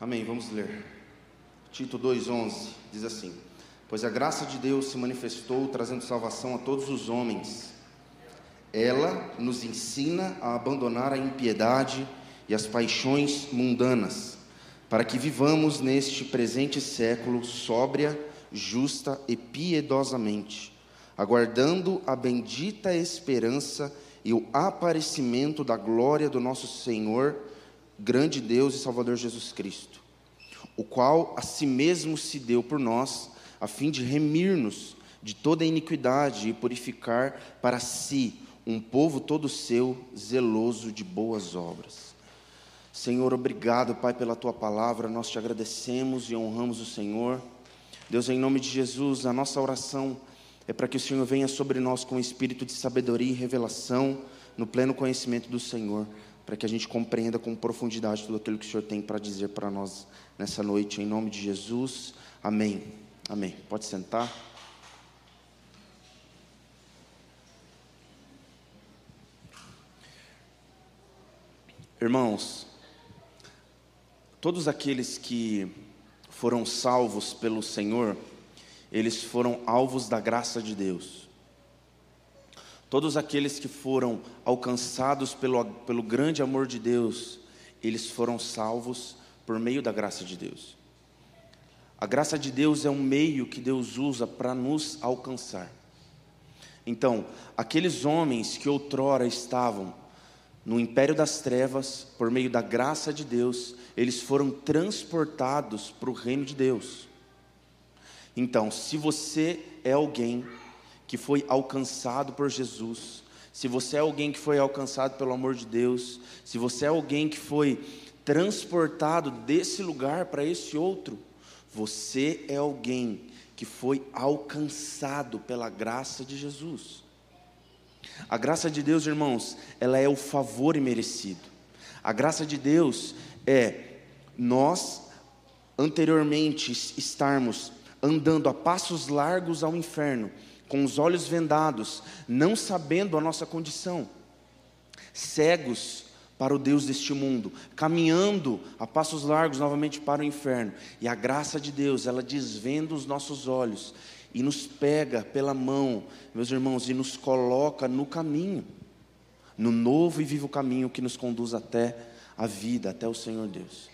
Amém. Vamos ler. Tito 2:11 diz assim: Pois a graça de Deus se manifestou trazendo salvação a todos os homens. Ela nos ensina a abandonar a impiedade e as paixões mundanas, para que vivamos neste presente século sóbria, justa e piedosamente, aguardando a bendita esperança e o aparecimento da glória do nosso Senhor grande Deus e Salvador Jesus Cristo, o qual a si mesmo se deu por nós, a fim de remir-nos de toda iniquidade e purificar para si um povo todo seu, zeloso de boas obras. Senhor, obrigado, Pai, pela tua palavra, nós te agradecemos e honramos o Senhor. Deus, em nome de Jesus, a nossa oração é para que o Senhor venha sobre nós com espírito de sabedoria e revelação, no pleno conhecimento do Senhor para que a gente compreenda com profundidade tudo aquilo que o Senhor tem para dizer para nós nessa noite, em nome de Jesus. Amém. Amém. Pode sentar. Irmãos, todos aqueles que foram salvos pelo Senhor, eles foram alvos da graça de Deus. Todos aqueles que foram alcançados pelo, pelo grande amor de Deus, eles foram salvos por meio da graça de Deus. A graça de Deus é um meio que Deus usa para nos alcançar. Então, aqueles homens que outrora estavam no império das trevas, por meio da graça de Deus, eles foram transportados para o reino de Deus. Então, se você é alguém que foi alcançado por Jesus, se você é alguém que foi alcançado pelo amor de Deus, se você é alguém que foi transportado desse lugar para esse outro, você é alguém que foi alcançado pela graça de Jesus. A graça de Deus, irmãos, ela é o favor imerecido. A graça de Deus é nós anteriormente estarmos andando a passos largos ao inferno com os olhos vendados, não sabendo a nossa condição, cegos para o Deus deste mundo, caminhando a passos largos novamente para o inferno. E a graça de Deus, ela desvenda os nossos olhos e nos pega pela mão, meus irmãos, e nos coloca no caminho, no novo e vivo caminho que nos conduz até a vida, até o Senhor Deus.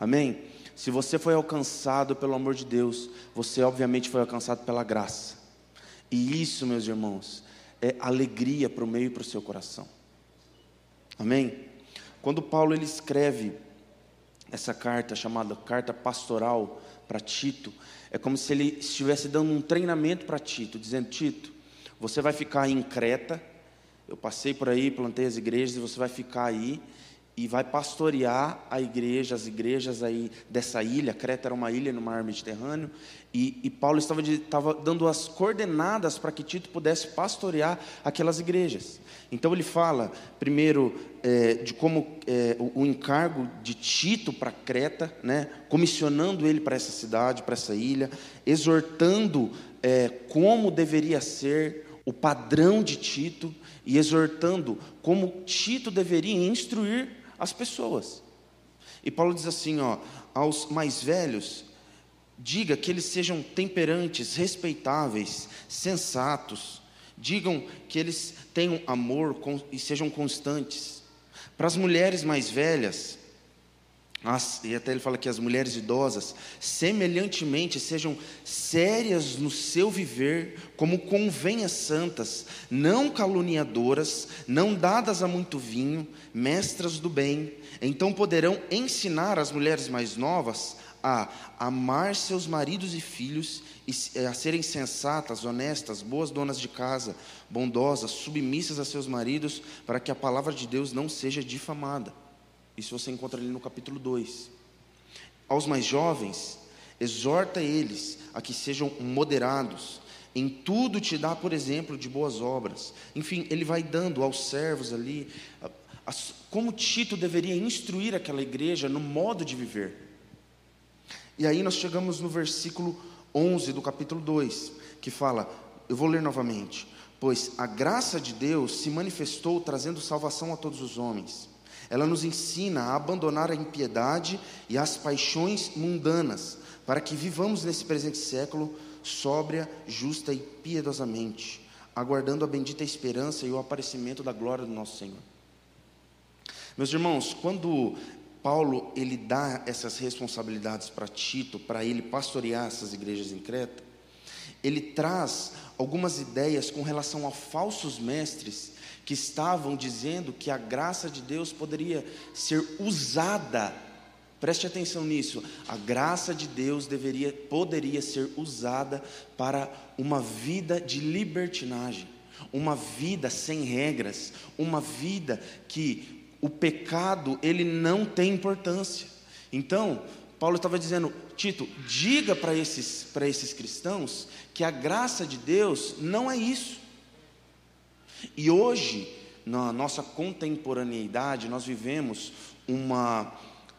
Amém? Se você foi alcançado pelo amor de Deus, você obviamente foi alcançado pela graça. E isso, meus irmãos, é alegria para o meio e para o seu coração. Amém? Quando Paulo ele escreve essa carta chamada carta pastoral para Tito, é como se ele estivesse dando um treinamento para Tito, dizendo: Tito, você vai ficar em Creta. Eu passei por aí, plantei as igrejas e você vai ficar aí e vai pastorear a igreja, as igrejas aí dessa ilha. Creta era uma ilha no mar Mediterrâneo, e, e Paulo estava, estava dando as coordenadas para que Tito pudesse pastorear aquelas igrejas. Então ele fala, primeiro, é, de como é, o, o, encargo de Tito para Creta, né, comissionando ele para essa cidade, para essa ilha, exortando é, como deveria ser o padrão de Tito e exortando como Tito deveria instruir as pessoas. E Paulo diz assim, ó, aos mais velhos, diga que eles sejam temperantes, respeitáveis, sensatos. Digam que eles tenham amor e sejam constantes. Para as mulheres mais velhas, as, e até ele fala que as mulheres idosas, semelhantemente, sejam sérias no seu viver, como convém as santas, não caluniadoras, não dadas a muito vinho, mestras do bem. Então poderão ensinar as mulheres mais novas a amar seus maridos e filhos, e a serem sensatas, honestas, boas donas de casa, bondosas, submissas a seus maridos, para que a palavra de Deus não seja difamada. Isso você encontra ali no capítulo 2. Aos mais jovens, exorta eles a que sejam moderados, em tudo te dá, por exemplo, de boas obras. Enfim, ele vai dando aos servos ali como Tito deveria instruir aquela igreja no modo de viver. E aí nós chegamos no versículo 11 do capítulo 2, que fala, eu vou ler novamente: Pois a graça de Deus se manifestou trazendo salvação a todos os homens Ela nos ensina a abandonar a impiedade e as paixões mundanas, para que vivamos nesse presente século sóbria, justa e piedosamente, aguardando a bendita esperança e o aparecimento da glória do nosso Senhor. Meus irmãos, quando Paulo ele dá essas responsabilidades para Tito, para ele pastorear essas igrejas em Creta, ele traz algumas ideias com relação a falsos mestres que estavam dizendo que a graça de Deus poderia ser usada. Preste atenção nisso. A graça de Deus deveria poderia ser usada para uma vida de libertinagem, uma vida sem regras, uma vida que o pecado ele não tem importância. Então, Paulo estava dizendo, Tito, diga para esses, para esses cristãos que a graça de Deus não é isso. E hoje, na nossa contemporaneidade, nós vivemos uma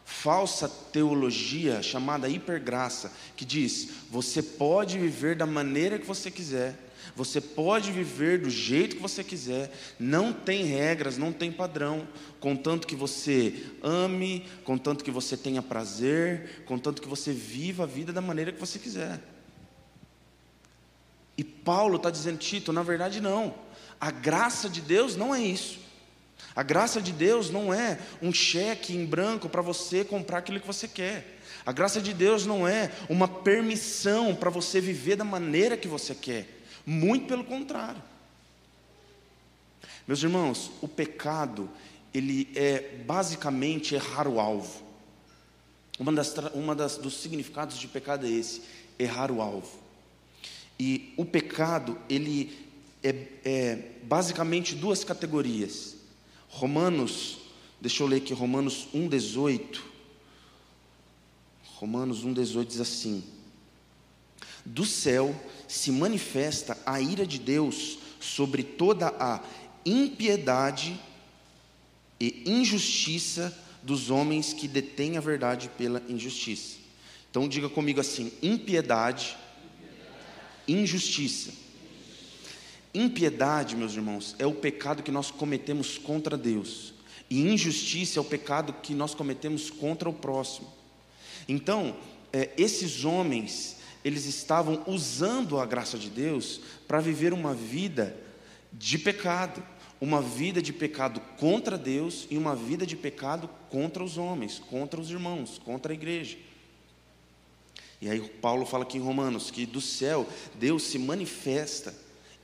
falsa teologia chamada hipergraça, que diz: você pode viver da maneira que você quiser, você pode viver do jeito que você quiser, não tem regras, não tem padrão, contanto que você ame, contanto que você tenha prazer, contanto que você viva a vida da maneira que você quiser. E Paulo está dizendo, Tito, na verdade não. A graça de Deus não é isso. A graça de Deus não é um cheque em branco para você comprar aquilo que você quer. A graça de Deus não é uma permissão para você viver da maneira que você quer. Muito pelo contrário. Meus irmãos, o pecado, ele é basicamente errar o alvo. Uma das, uma das dos significados de pecado é esse, errar o alvo. E o pecado, ele é, é basicamente duas categorias. Romanos, deixa eu ler aqui, Romanos 1,18. Romanos 1,18 diz assim: Do céu se manifesta a ira de Deus sobre toda a impiedade e injustiça dos homens que detêm a verdade pela injustiça. Então diga comigo assim: impiedade, injustiça. Impiedade, meus irmãos, é o pecado que nós cometemos contra Deus, e injustiça é o pecado que nós cometemos contra o próximo. Então, é, esses homens, eles estavam usando a graça de Deus para viver uma vida de pecado, uma vida de pecado contra Deus e uma vida de pecado contra os homens, contra os irmãos, contra a igreja. E aí Paulo fala aqui em Romanos que do céu Deus se manifesta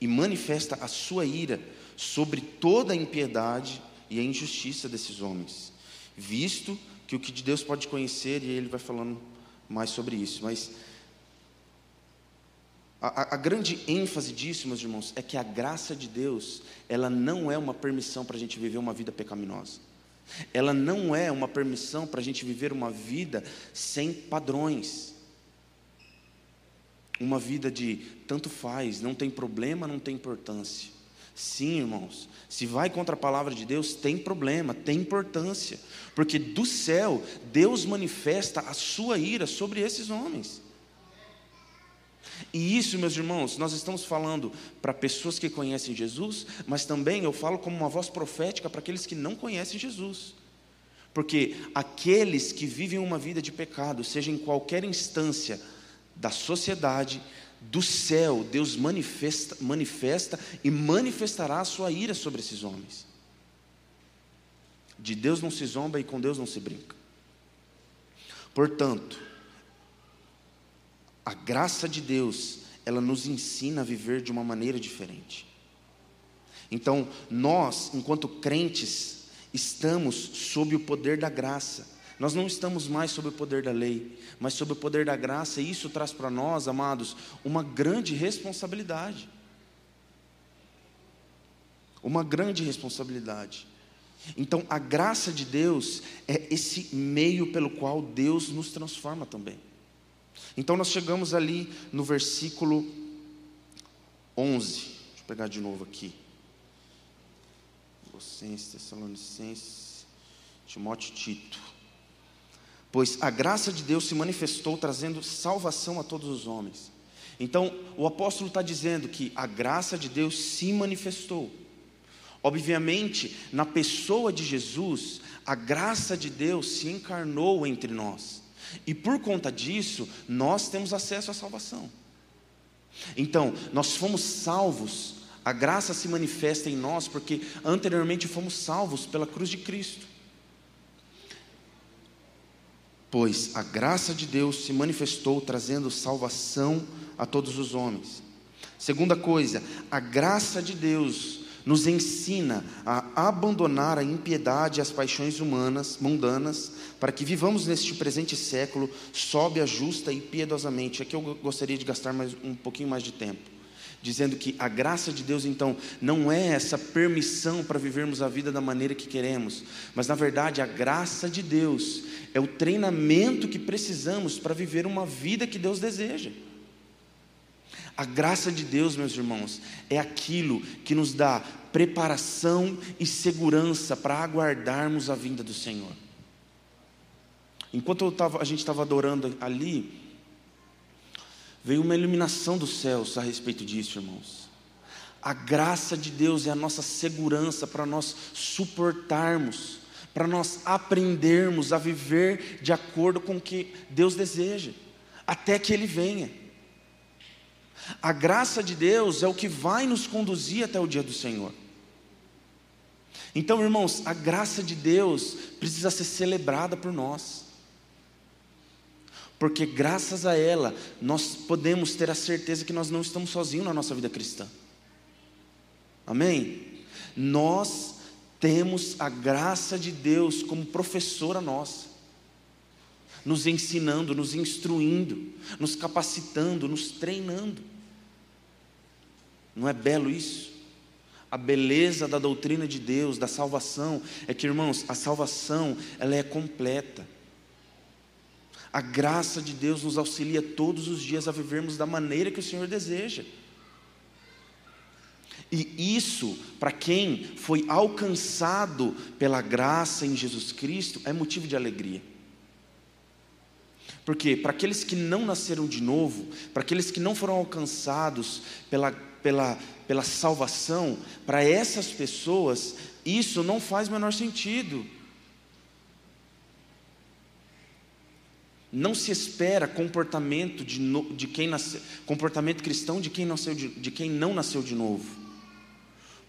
e manifesta a sua ira sobre toda a impiedade e a injustiça desses homens, visto que o que de Deus pode conhecer, e ele vai falando mais sobre isso, mas a, a, grande ênfase disso, meus irmãos, é que a graça de Deus, ela não é uma permissão para a gente viver uma vida pecaminosa. Ela não é uma permissão para a gente viver uma vida sem padrões uma vida de tanto faz, não tem problema, não tem importância. Sim, irmãos, se vai contra a palavra de Deus, tem problema, tem importância, porque do céu Deus manifesta a sua ira sobre esses homens. E isso, meus irmãos, nós estamos falando para pessoas que conhecem Jesus, mas também eu falo como uma voz profética para aqueles que não conhecem Jesus. Porque aqueles que vivem uma vida de pecado, seja em qualquer instância, da sociedade, do céu, Deus manifesta, manifesta e manifestará a sua ira sobre esses homens. De Deus não se zomba e com Deus não se brinca. Portanto, a graça de Deus, ela nos ensina a viver de uma maneira diferente. Então, nós, enquanto crentes, estamos sob o poder da graça. Nós não estamos mais sob o poder da lei, mas sob o poder da graça, e isso traz para nós, amados, uma grande responsabilidade. Uma grande responsabilidade. Então, a graça de Deus é esse meio pelo qual Deus nos transforma também. Então, nós chegamos ali no versículo 11. Deixa eu pegar de novo aqui. Colossenses, Tessalonicenses, Timóteo Tito pois a graça de Deus se manifestou trazendo salvação a todos os homens. Então, o apóstolo está dizendo que a graça de Deus se manifestou. Obviamente, na pessoa de Jesus, a graça de Deus se encarnou entre nós. E por conta disso, nós temos acesso à salvação. Então, nós fomos salvos, a graça se manifesta em nós porque anteriormente fomos salvos pela cruz de Cristo. Pois a graça de Deus se manifestou trazendo salvação a todos os homens. Segunda coisa, a graça de Deus nos ensina a abandonar a impiedade e as paixões humanas, mundanas, para que vivamos neste presente século sóbria, justa e piedosamente. Aqui eu gostaria de gastar mais, um pouquinho mais de tempo, dizendo que a graça de Deus, então, não é essa permissão para vivermos a vida da maneira que queremos, mas na verdade a graça de Deus é o treinamento que precisamos para viver uma vida que Deus deseja. A graça de Deus, meus irmãos, é aquilo que nos dá preparação e segurança para aguardarmos a vinda do Senhor. Enquanto tava, a gente estava adorando ali, veio uma iluminação dos céus a respeito disso, irmãos. A graça de Deus é a nossa segurança para nós suportarmos, para nós aprendermos a viver de acordo com o que Deus deseja, até que Ele venha. A graça de Deus é o que vai nos conduzir até o dia do Senhor. Então, irmãos, a graça de Deus precisa ser celebrada por nós. Porque graças a ela, nós podemos ter a certeza que nós não estamos sozinhos na nossa vida cristã. Amém? Nós temos a graça de Deus como professora nossa, nos ensinando, nos instruindo, nos capacitando, nos treinando. Não é belo isso? A beleza da doutrina de Deus, da salvação, é que, irmãos, a salvação, ela é completa. A graça de Deus nos auxilia todos os dias a vivermos da maneira que o Senhor deseja. E isso, para quem foi alcançado pela graça em Jesus Cristo, é motivo de alegria. Porque para aqueles que não nasceram de novo, para aqueles que não foram alcançados pela pela, pela salvação, para essas pessoas, isso não faz menor sentido. Não se espera comportamento de, de quem nasce, comportamento cristão de quem, nasceu de, de quem não nasceu de novo.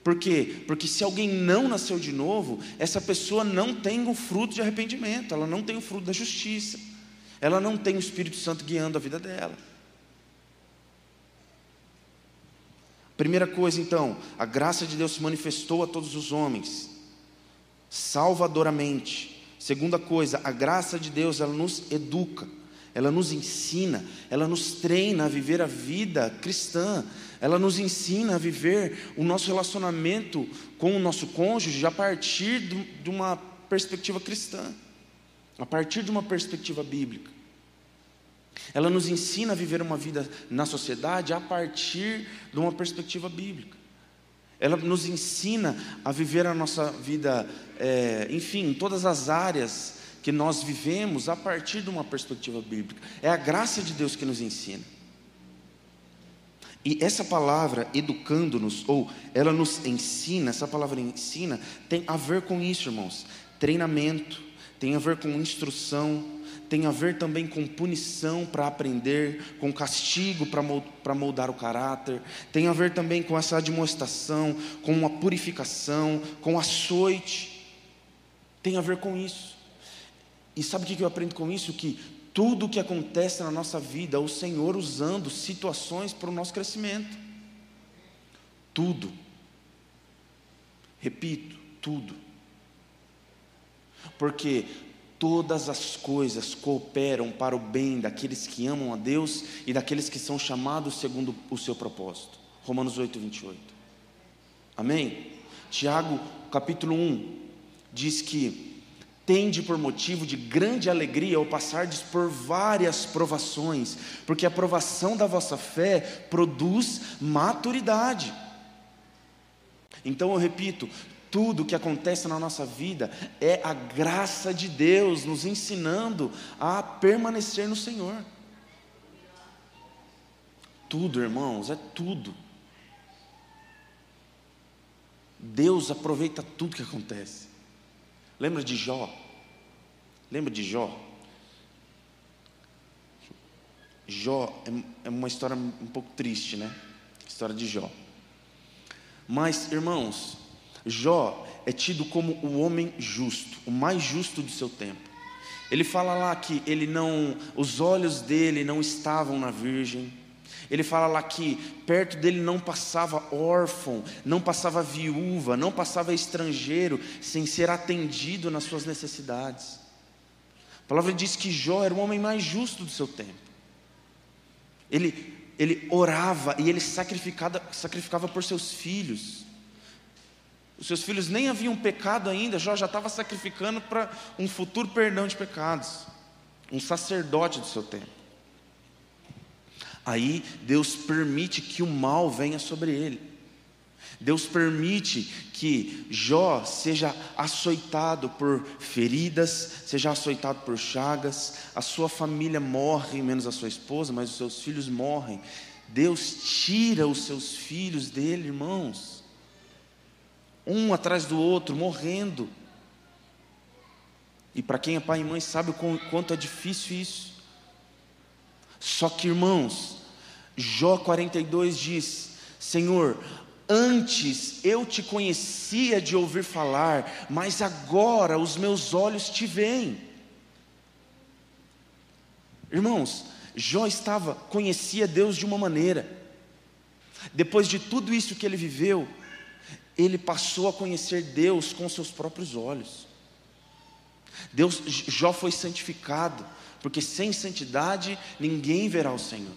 Por quê? Porque se alguém não nasceu de novo, essa pessoa não tem o fruto de arrependimento, ela não tem o fruto da justiça, ela não tem o Espírito Santo guiando a vida dela. Primeira coisa, então, a graça de Deus se manifestou a todos os homens, salvadoramente. Segunda coisa, a graça de Deus, ela nos educa, ela nos ensina, ela nos treina a viver a vida cristã, ela nos ensina a viver o nosso relacionamento com o nosso cônjuge a partir de uma perspectiva cristã, a partir de uma perspectiva bíblica. Ela nos ensina a viver uma vida na sociedade a partir de uma perspectiva bíblica. Ela nos ensina a viver a nossa vida, é, enfim, todas as áreas que nós vivemos a partir de uma perspectiva bíblica. É a graça de Deus que nos ensina. E essa palavra, educando-nos, ou ela nos ensina, essa palavra ensina, tem a ver com isso, irmãos. Treinamento, tem a ver com instrução, tem a ver também com punição para aprender, com castigo para moldar o caráter, tem a ver também com essa admoestação, com uma purificação, com açoite, tem a ver com isso. E sabe o que eu aprendo com isso? Que tudo o que acontece na nossa vida, o Senhor usando situações para o nosso crescimento. Tudo. Repito, tudo. Porque todas as coisas cooperam para o bem daqueles que amam a Deus e daqueles que são chamados segundo o seu propósito. Romanos 8, 28. Amém? Tiago, capítulo 1, diz que tende por motivo de grande alegria ao passardes por várias provações, porque a provação da vossa fé produz maturidade. Então eu repito, tudo que acontece na nossa vida é a graça de Deus nos ensinando a permanecer no Senhor. Tudo, irmãos, é tudo. Deus aproveita tudo que acontece. Lembra de Jó? Lembra de Jó? Jó é, é uma história um pouco triste, né? História de Jó. Mas, irmãos, Jó é tido como o homem justo, o mais justo do seu tempo. Ele fala lá que ele não, os olhos dele não estavam na virgem. Ele fala lá que perto dele não passava órfão, não passava viúva, não passava estrangeiro sem ser atendido nas suas necessidades. A palavra diz que Jó era o homem mais justo do seu tempo. Ele, ele orava e ele sacrificava, por seus filhos. Os seus filhos nem haviam pecado ainda, Jó já estava sacrificando para um futuro perdão de pecados. Um sacerdote do seu tempo. Aí Deus permite que o mal venha sobre ele. Deus permite que Jó seja açoitado por feridas, seja açoitado por chagas, a sua família morre, menos a sua esposa, mas os seus filhos morrem. Deus tira os seus filhos dele, irmãos um atrás do outro, morrendo. E para quem é pai e mãe sabe o quanto é difícil isso. Só que, irmãos, Jó 42 diz: Senhor, antes eu te conhecia de ouvir falar, mas agora os meus olhos te veem. Irmãos, Jó estava, conhecia Deus de uma maneira, depois de tudo isso que ele viveu, ele passou a conhecer Deus com seus próprios olhos. Deus, Jó foi santificado, porque sem santidade ninguém verá o Senhor.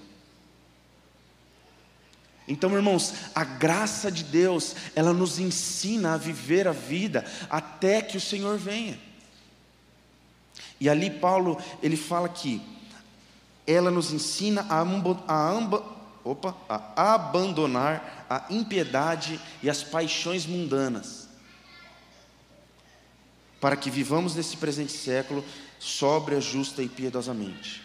Então, irmãos, a graça de Deus, ela nos ensina a viver a vida até que o Senhor venha. E ali Paulo, ele fala que ela nos ensina a, a, opa, a abandonar a impiedade e as paixões mundanas, para que vivamos nesse presente século sóbria, justa e piedosamente.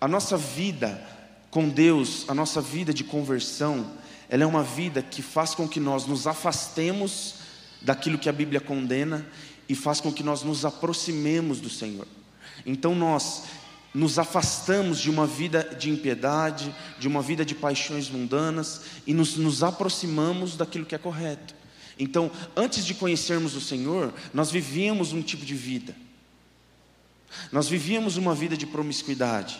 A nossa vida com Deus, a nossa vida de conversão, ela é uma vida que faz com que nós nos afastemos daquilo que a Bíblia condena e faz com que nós nos aproximemos do Senhor. Então nós nos afastamos de uma vida de impiedade, de uma vida de paixões mundanas e nos, nos aproximamos daquilo que é correto. Então, antes de conhecermos o Senhor, nós vivíamos um tipo de vida. Nós vivíamos uma vida de promiscuidade.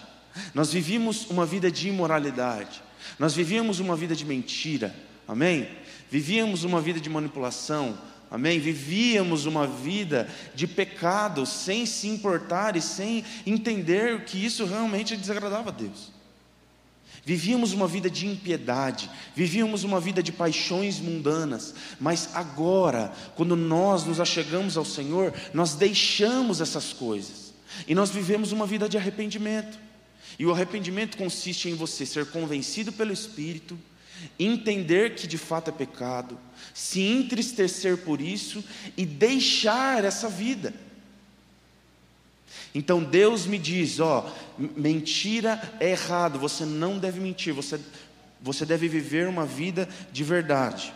Nós vivíamos uma vida de imoralidade. Nós vivíamos uma vida de mentira. Amém? Vivíamos uma vida de manipulação, Amém? Vivíamos uma vida de pecado sem se importar e sem entender que isso realmente desagradava a Deus. Vivíamos uma vida de impiedade, vivíamos uma vida de paixões mundanas, mas agora, quando nós nos achegamos ao Senhor, nós deixamos essas coisas e nós vivemos uma vida de arrependimento. E o arrependimento consiste em você ser convencido pelo Espírito, entender que de fato é pecado, se entristecer por isso e deixar essa vida. Então Deus me diz: ó, mentira é errado, você não deve mentir, você, você deve viver uma vida de verdade.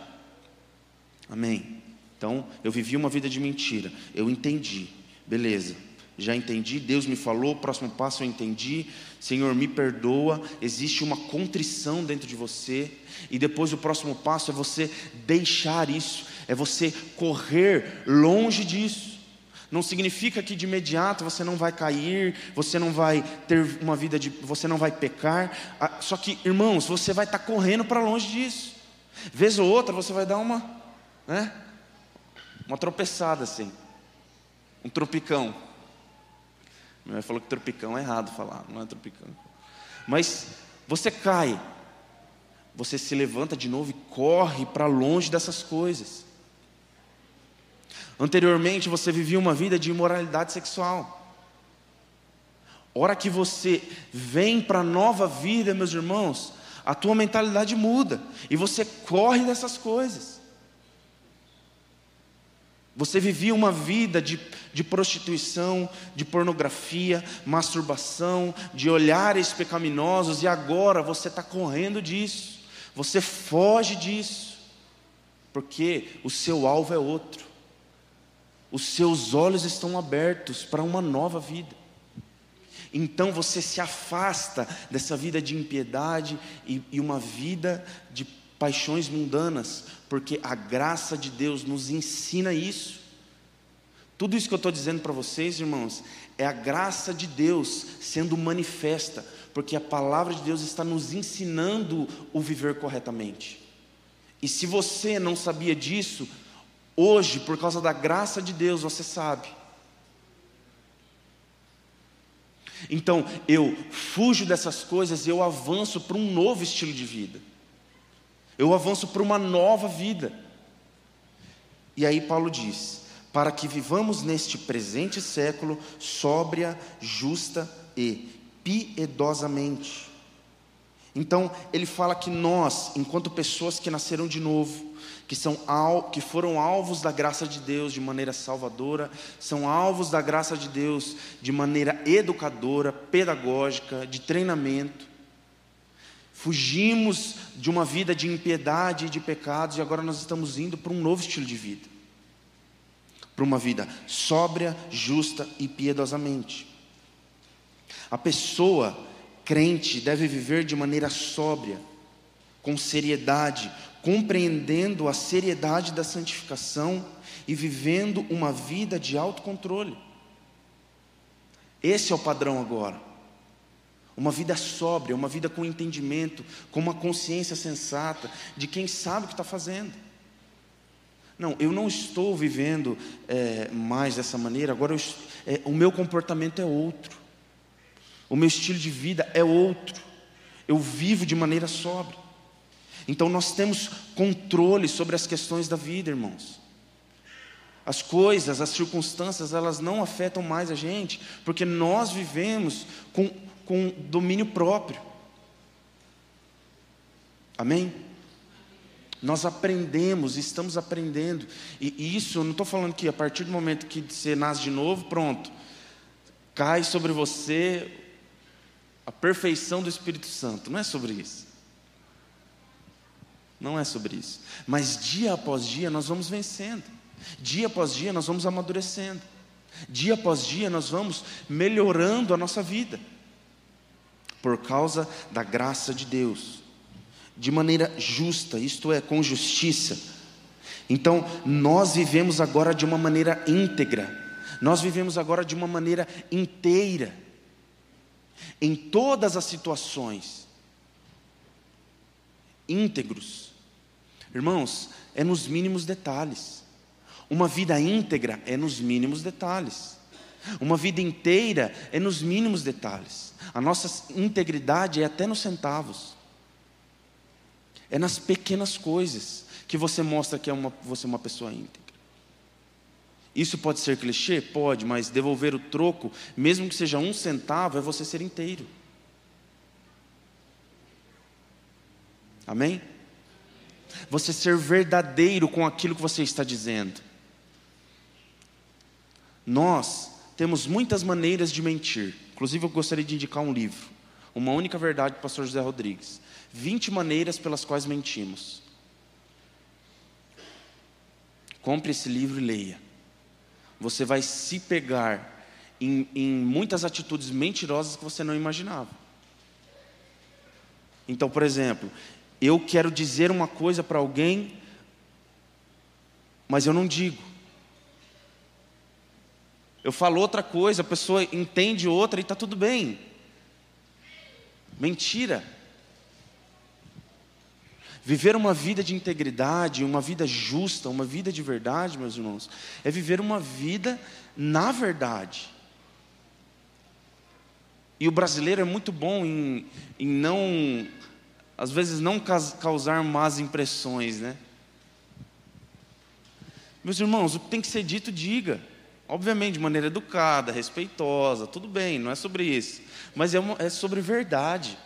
Amém. Então, eu vivi uma vida de mentira, eu entendi, beleza já entendi, Deus me falou, próximo passo eu entendi, Senhor, me perdoa, existe uma contrição dentro de você, e depois o próximo passo é você deixar isso, é você correr longe disso. Não significa que de imediato você não vai cair, você não vai ter uma vida de. você não vai pecar. Ah, só que, irmãos, você vai estar correndo para longe disso. Vez ou outra você vai dar uma. Né? Uma tropeçada assim. Um tropicão. Minha mãe falou que tropicão é errado falar, não é tropicão. Mas você cai, você se levanta de novo e corre para longe dessas coisas. Anteriormente você vivia uma vida de imoralidade sexual. Hora que você vem para a nova vida, meus irmãos, a tua mentalidade muda e você corre dessas coisas. Você vivia uma vida de, de prostituição, de pornografia, masturbação, de olhares pecaminosos, e agora você está correndo disso, você foge disso. porque o seu alvo é outro. Os seus olhos estão abertos para uma nova vida. Então você se afasta dessa vida de impiedade e, e uma vida de paixões mundanas, porque a graça de Deus nos ensina isso. Tudo isso que eu estou dizendo para vocês, irmãos, é a graça de Deus sendo manifesta, porque a palavra de Deus está nos ensinando o viver corretamente. E se você não sabia disso, hoje, por causa da graça de Deus, você sabe. Então, eu fujo dessas coisas e eu avanço para um novo estilo de vida. Eu avanço para uma nova vida. E aí Paulo diz: para que vivamos neste presente século sóbria, justa e piedosamente. Então, ele fala que nós, enquanto pessoas que nasceram de novo, que, são, que foram alvos da graça de Deus de maneira salvadora, são alvos da graça de Deus de maneira educadora, pedagógica, de treinamento. Fugimos de uma vida de impiedade e de pecados e agora nós estamos indo para um novo estilo de vida. Para uma vida sóbria, justa e piedosamente. A pessoa crente deve viver de maneira sóbria, com seriedade, compreendendo a seriedade da santificação e vivendo uma vida de autocontrole. Esse é o padrão agora. Uma vida sóbria, uma vida com entendimento, com uma consciência sensata de quem sabe o que está fazendo. Não, eu não estou vivendo é, mais dessa maneira, agora eu, é, o meu comportamento é outro, o meu estilo de vida é outro, eu vivo de maneira sóbria. Então nós temos controle sobre as questões da vida, irmãos. As coisas, as circunstâncias, elas não afetam mais a gente, porque nós vivemos com, com domínio próprio. Amém? Nós aprendemos, estamos aprendendo, e, isso eu não estou falando que a partir do momento que você nasce de novo, pronto, cai sobre você a perfeição do Espírito Santo, não é sobre isso. Não é sobre isso. Mas dia após dia nós vamos vencendo. Dia após dia nós vamos amadurecendo. Dia após dia nós vamos melhorando a nossa vida. Por causa da graça de Deus. De maneira justa, isto é, com justiça. Então, nós vivemos agora de uma maneira íntegra. Nós vivemos agora de uma maneira inteira. Em todas as situações. Íntegros Irmãos, é nos mínimos detalhes. Uma vida íntegra é nos mínimos detalhes. Uma vida inteira é nos mínimos detalhes. A nossa integridade é até nos centavos. É nas pequenas coisas que você mostra que é uma, você é uma pessoa íntegra. Isso pode ser clichê? Pode, mas devolver o troco, mesmo que seja um centavo, é você ser inteiro. Amém? Você ser verdadeiro com aquilo que você está dizendo. Nós temos muitas maneiras de mentir. Inclusive, eu gostaria de indicar um livro. Uma única verdade do pastor José Rodrigues. 20 maneiras pelas quais mentimos. Compre esse livro e leia. Você vai se pegar em, em muitas atitudes mentirosas que você não imaginava. Então, por exemplo, eu quero dizer uma coisa para alguém, mas eu não digo. Eu falo outra coisa, a pessoa entende outra e está tudo bem. Mentira. Viver uma vida de integridade, uma vida justa, uma vida de verdade, meus irmãos, é viver uma vida na verdade. E o brasileiro é muito bom em, em não às vezes não causar más impressões, né? Meus irmãos, o que tem que ser dito, diga. Obviamente, de maneira educada, respeitosa, tudo bem, não é sobre isso. Mas é, uma, é sobre verdade.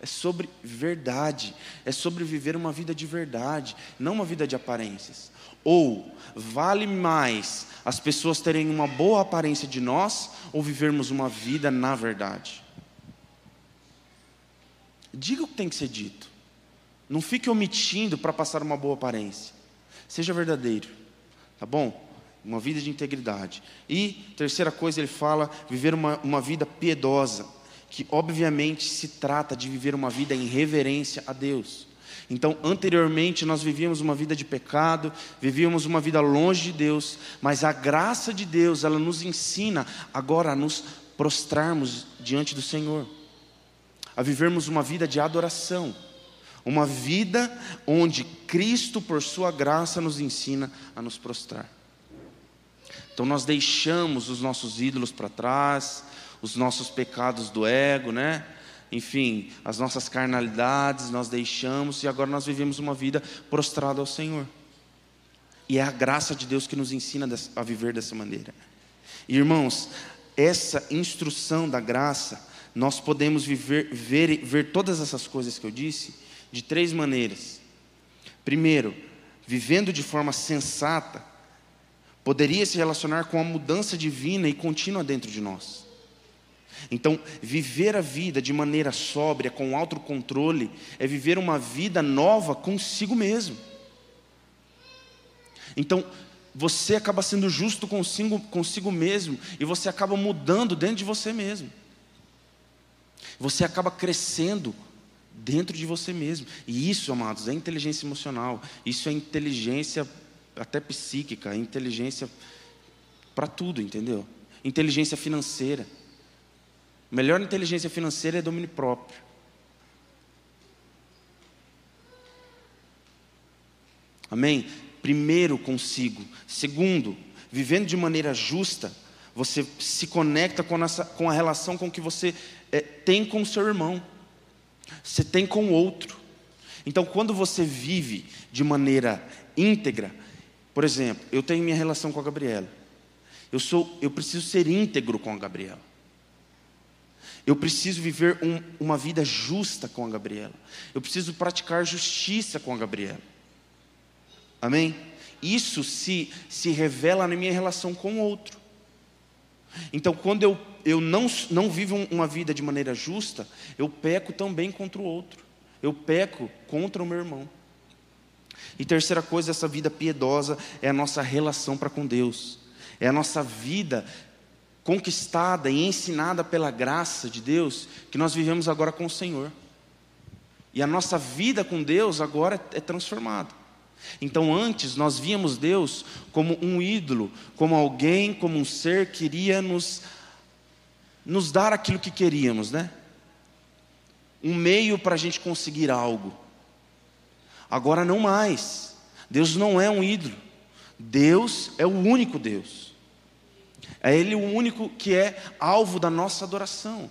É sobre verdade. É sobre viver uma vida de verdade, não uma vida de aparências. Ou vale mais as pessoas terem uma boa aparência de nós ou vivermos uma vida na verdade? Diga o que tem que ser dito. Não fique omitindo para passar uma boa aparência. Seja verdadeiro, tá bom? Uma vida de integridade. E, terceira coisa, ele fala, viver uma, uma vida piedosa, que obviamente se trata de viver uma vida em reverência a Deus. Então, anteriormente, nós vivíamos uma vida de pecado, vivíamos uma vida longe de Deus, mas a graça de Deus, ela nos ensina agora a nos prostrarmos diante do Senhor, a vivermos uma vida de adoração, uma vida onde Cristo, por Sua graça, nos ensina a nos prostrar. Então, nós deixamos os nossos ídolos para trás, os nossos pecados do ego, né? enfim, as nossas carnalidades nós deixamos e agora nós vivemos uma vida prostrada ao Senhor. E é a graça de Deus que nos ensina a viver dessa maneira. irmãos, essa instrução da graça, nós podemos viver, ver, ver todas essas coisas que eu disse de três maneiras. Primeiro, vivendo de forma sensata, poderia se relacionar com a mudança divina e contínua dentro de nós. Então, viver a vida de maneira sóbria, com autocontrole, é viver uma vida nova consigo mesmo. Então, você acaba sendo justo consigo, consigo mesmo e você acaba mudando dentro de você mesmo. Você acaba crescendo dentro de você mesmo. E isso, amados, é inteligência emocional. Isso é inteligência até psíquica, inteligência para tudo, entendeu? Inteligência financeira. Melhor inteligência financeira é domínio próprio. Amém? Primeiro, consigo. Segundo, vivendo de maneira justa, você se conecta com, a relação com que você é, tem com o seu irmão, você tem com o outro. Então, quando você vive de maneira íntegra, por exemplo, eu tenho minha relação com a Gabriela. Eu sou, eu preciso ser íntegro com a Gabriela. Eu preciso viver um, uma vida justa com a Gabriela. Eu preciso praticar justiça com a Gabriela. Amém? Isso se, se revela na minha relação com o outro. Então, quando eu, eu não, não vivo uma vida de maneira justa, eu peco também contra o outro. Eu peco contra o meu irmão. E terceira coisa, essa vida piedosa é a nossa relação para com Deus. É a nossa vida conquistada e ensinada pela graça de Deus, que nós vivemos agora com o Senhor. E a nossa vida com Deus agora é transformada. Então, antes nós víamos Deus como um ídolo, como alguém, como um ser que iria nos, nos dar aquilo que queríamos, né? Um meio para a gente conseguir algo. Agora não mais. Deus não é um ídolo. Deus é o único Deus. É Ele o único que é alvo da nossa adoração.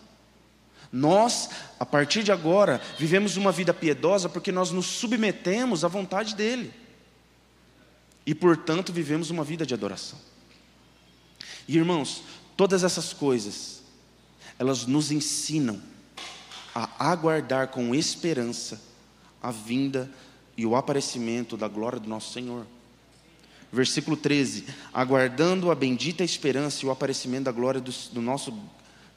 Nós, a partir de agora, vivemos uma vida piedosa porque nós nos submetemos à vontade dEle. E, portanto, vivemos uma vida de adoração. E, irmãos, todas essas coisas, elas nos ensinam a aguardar com esperança a vinda e o aparecimento da glória do nosso Senhor. Versículo 13: Aguardando a bendita esperança e o aparecimento da glória do, do nosso,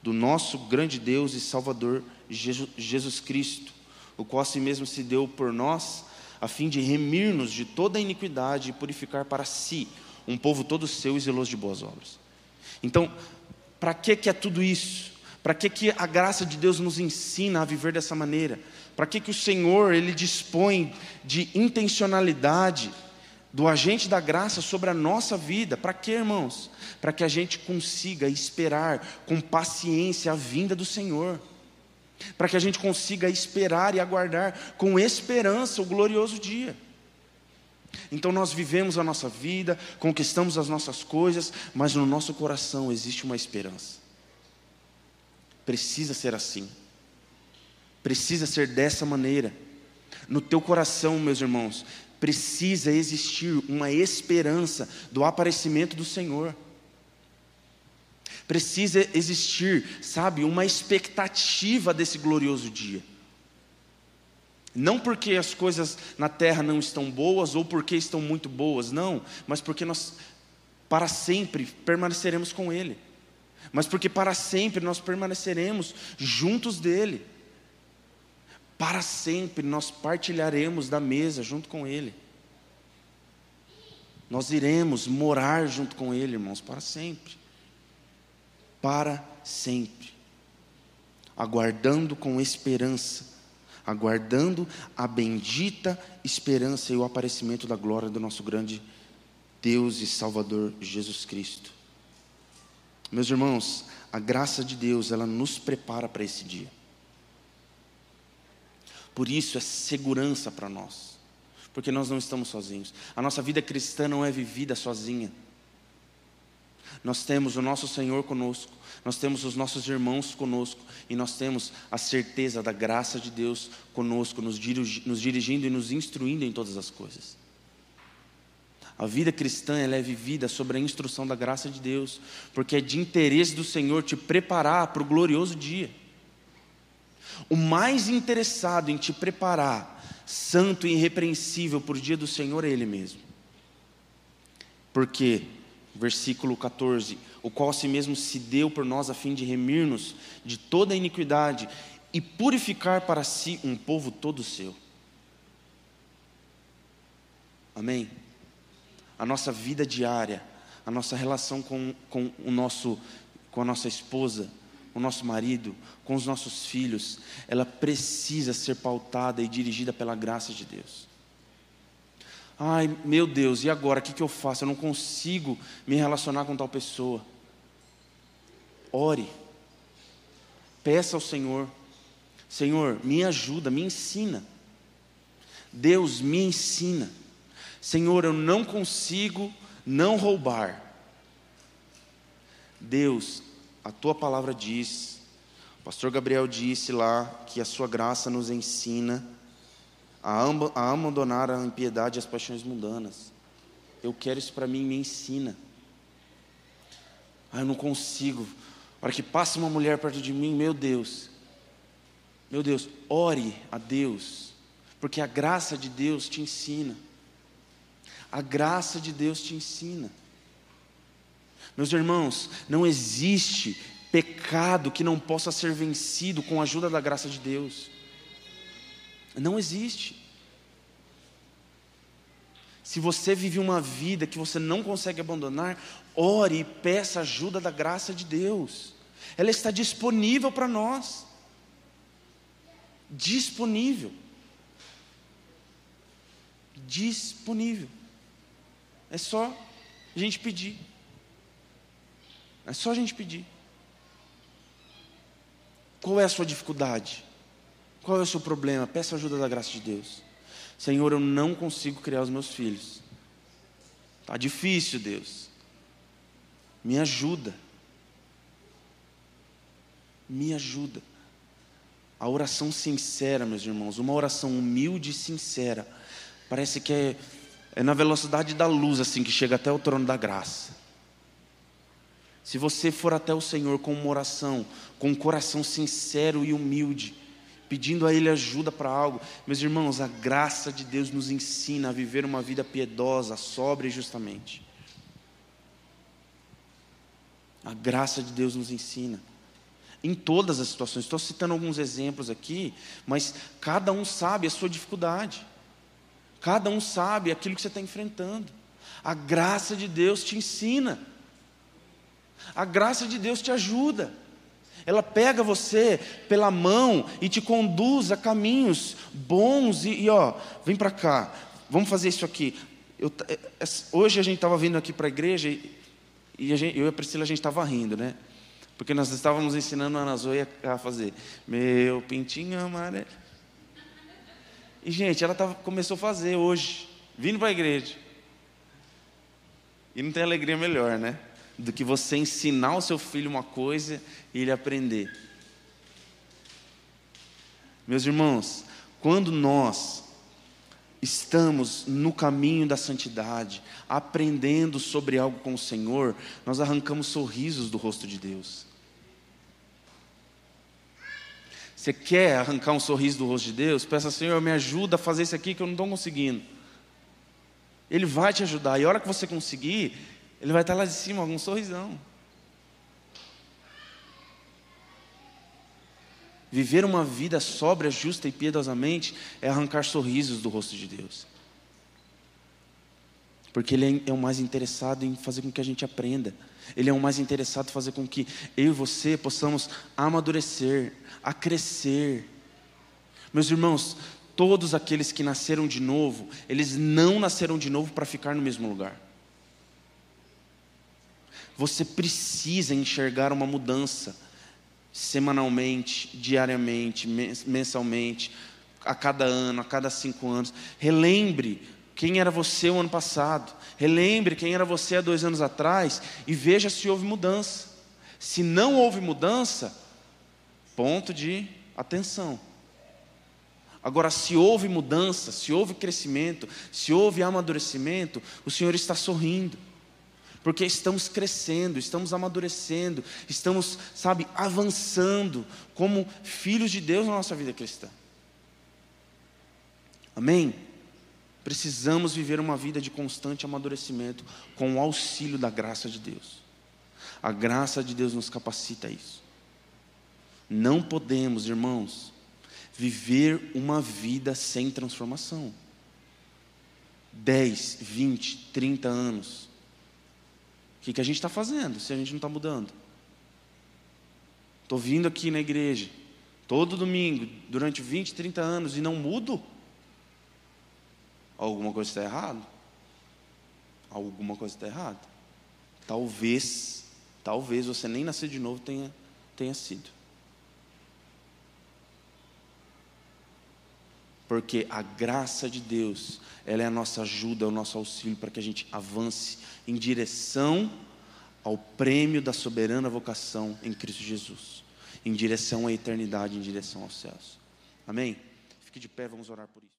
do nosso grande Deus e Salvador Jesus, Cristo, o qual assim mesmo se deu por nós, a fim de remir-nos de toda a iniquidade e purificar para si um povo todo seu e zeloso de boas obras. Então, para que, que é tudo isso? Para que, que a graça de Deus nos ensina a viver dessa maneira? Para que, que o Senhor ele dispõe de intencionalidade? Do agente da graça sobre a nossa vida. Para quê, irmãos? Para que a gente consiga esperar com paciência a vinda do Senhor. Para que a gente consiga esperar e aguardar com esperança o glorioso dia. Então nós vivemos a nossa vida, conquistamos as nossas coisas, mas no nosso coração existe uma esperança. Precisa ser assim. Precisa ser dessa maneira. No teu coração, meus irmãos, precisa existir uma esperança do aparecimento do Senhor. Precisa existir, sabe, uma expectativa desse glorioso dia. Não porque as coisas na terra não estão boas ou porque estão muito boas, não, mas porque nós para sempre permaneceremos com Ele. Mas porque para sempre nós permaneceremos juntos dele. Para sempre nós partilharemos da mesa junto com Ele. Nós iremos morar junto com Ele, irmãos, para sempre. Para sempre. Aguardando com esperança, aguardando a bendita esperança e o aparecimento da glória do nosso grande Deus e Salvador Jesus Cristo. Meus irmãos, a graça de Deus, ela nos prepara para esse dia. Por isso é segurança para nós, porque nós não estamos sozinhos. A nossa vida cristã não é vivida sozinha. Nós temos o nosso Senhor conosco, nós temos os nossos irmãos conosco, e nós temos a certeza da graça de Deus conosco, nos, dirigindo e nos instruindo em todas as coisas. A vida cristã ela é vivida sobre a instrução da graça de Deus, porque é de interesse do Senhor te preparar para o glorioso dia. O mais interessado em te preparar, santo e irrepreensível o dia do Senhor é Ele mesmo. Porque, versículo 14: o qual a si mesmo se deu por nós a fim de remir-nos de toda a iniquidade e purificar para si um povo todo seu. Amém? a nossa vida diária, a nossa relação com, com, o nosso, com a nossa esposa, o nosso marido, com os nossos filhos, ela precisa ser pautada e dirigida pela graça de Deus. Ai, meu Deus, e agora? O que, que eu faço? Eu não consigo me relacionar com tal pessoa. Ore, peça ao Senhor: Senhor, me ajuda, me ensina. Deus me ensina. Senhor, eu não consigo não roubar. Deus, a tua palavra diz, o pastor Gabriel disse lá que a sua graça nos ensina a, a abandonar a impiedade e as paixões mundanas. Eu quero isso para mim, me ensina. Ah, eu não consigo. Para que passe uma mulher perto de mim, meu Deus. Meu Deus, ore a Deus, porque a graça de Deus te ensina. A graça de Deus te ensina. Meus irmãos, não existe pecado que não possa ser vencido com a ajuda da graça de Deus. Não existe. Se você vive uma vida que você não consegue abandonar, ore e peça ajuda da graça de Deus. Ela está disponível para nós. Disponível. Disponível. É só a gente pedir. É só a gente pedir. Qual é a sua dificuldade? Qual é o seu problema? Peça ajuda da graça de Deus. Senhor, eu não consigo criar os meus filhos. Está difícil, Deus. Me ajuda. Me ajuda. A oração sincera, meus irmãos, uma oração humilde e sincera, parece que é é na velocidade da luz assim que chega até o trono da graça. Se você for até o Senhor com uma oração, com um coração sincero e humilde, pedindo a Ele ajuda para algo, meus irmãos, a graça de Deus nos ensina a viver uma vida piedosa, sóbria e justamente. A graça de Deus nos ensina. Em todas as situações, estou citando alguns exemplos aqui, mas cada um sabe a sua dificuldade. Cada um sabe aquilo que você está enfrentando. A graça de Deus te ensina. A graça de Deus te ajuda. Ela pega você pela mão e te conduz a caminhos bons e, e ó, vem para cá. Vamos fazer isso aqui. Eu, é, é, hoje a gente estava vindo aqui para a igreja e, a gente, eu e a Priscila a gente estava rindo, né? Porque nós estávamos ensinando a Ana Zoe a fazer meu pintinho amarelo. E, gente, ela tava, começou a fazer hoje, vindo para a igreja. E não tem alegria melhor, né? Do que você ensinar o seu filho uma coisa e ele aprender. Meus irmãos, quando nós estamos no caminho da santidade, aprendendo sobre algo com o Senhor, nós arrancamos sorrisos do rosto de Deus. Você quer arrancar um sorriso do rosto de Deus? Peça, Senhor, me ajuda a fazer isso aqui que eu não estou conseguindo. Ele vai te ajudar. E a hora que você conseguir, ele vai estar lá de cima, algum sorrisão. Viver uma vida sóbria, justa e piedosamente é arrancar sorrisos do rosto de Deus. Porque Ele é o mais interessado em fazer com que a gente aprenda. Ele é o mais interessado em fazer com que eu e você possamos amadurecer, a crescer. Meus irmãos, todos aqueles que nasceram de novo, eles não nasceram de novo para ficar no mesmo lugar. Você precisa enxergar uma mudança semanalmente, diariamente, mensalmente, a cada ano, a cada cinco anos. Relembre quem era você o ano passado. Relembre quem era você há dois anos atrás e veja se houve mudança. Se não houve mudança, ponto de atenção. Agora, se houve mudança, se houve crescimento, se houve amadurecimento, o Senhor está sorrindo. Porque estamos crescendo, estamos amadurecendo, estamos, sabe, avançando como filhos de Deus na nossa vida cristã. Amém? Precisamos viver uma vida de constante amadurecimento com o auxílio da graça de Deus. A graça de Deus nos capacita a isso. Não podemos, irmãos, viver uma vida sem transformação. 10, 20, 30 anos. O que, que a gente está fazendo se a gente não está mudando? Estou vindo aqui na igreja, todo domingo, durante 20, 30 anos e não mudo? Alguma coisa está errada? Alguma coisa está errada. Talvez, talvez você nem nascer de novo tenha, tenha sido. Porque a graça de Deus, ela é a nossa ajuda, o nosso auxílio para que a gente avance em direção ao prêmio da soberana vocação em Cristo Jesus, em direção à eternidade, em direção aos céus. Amém? Fique de pé, vamos orar por isso.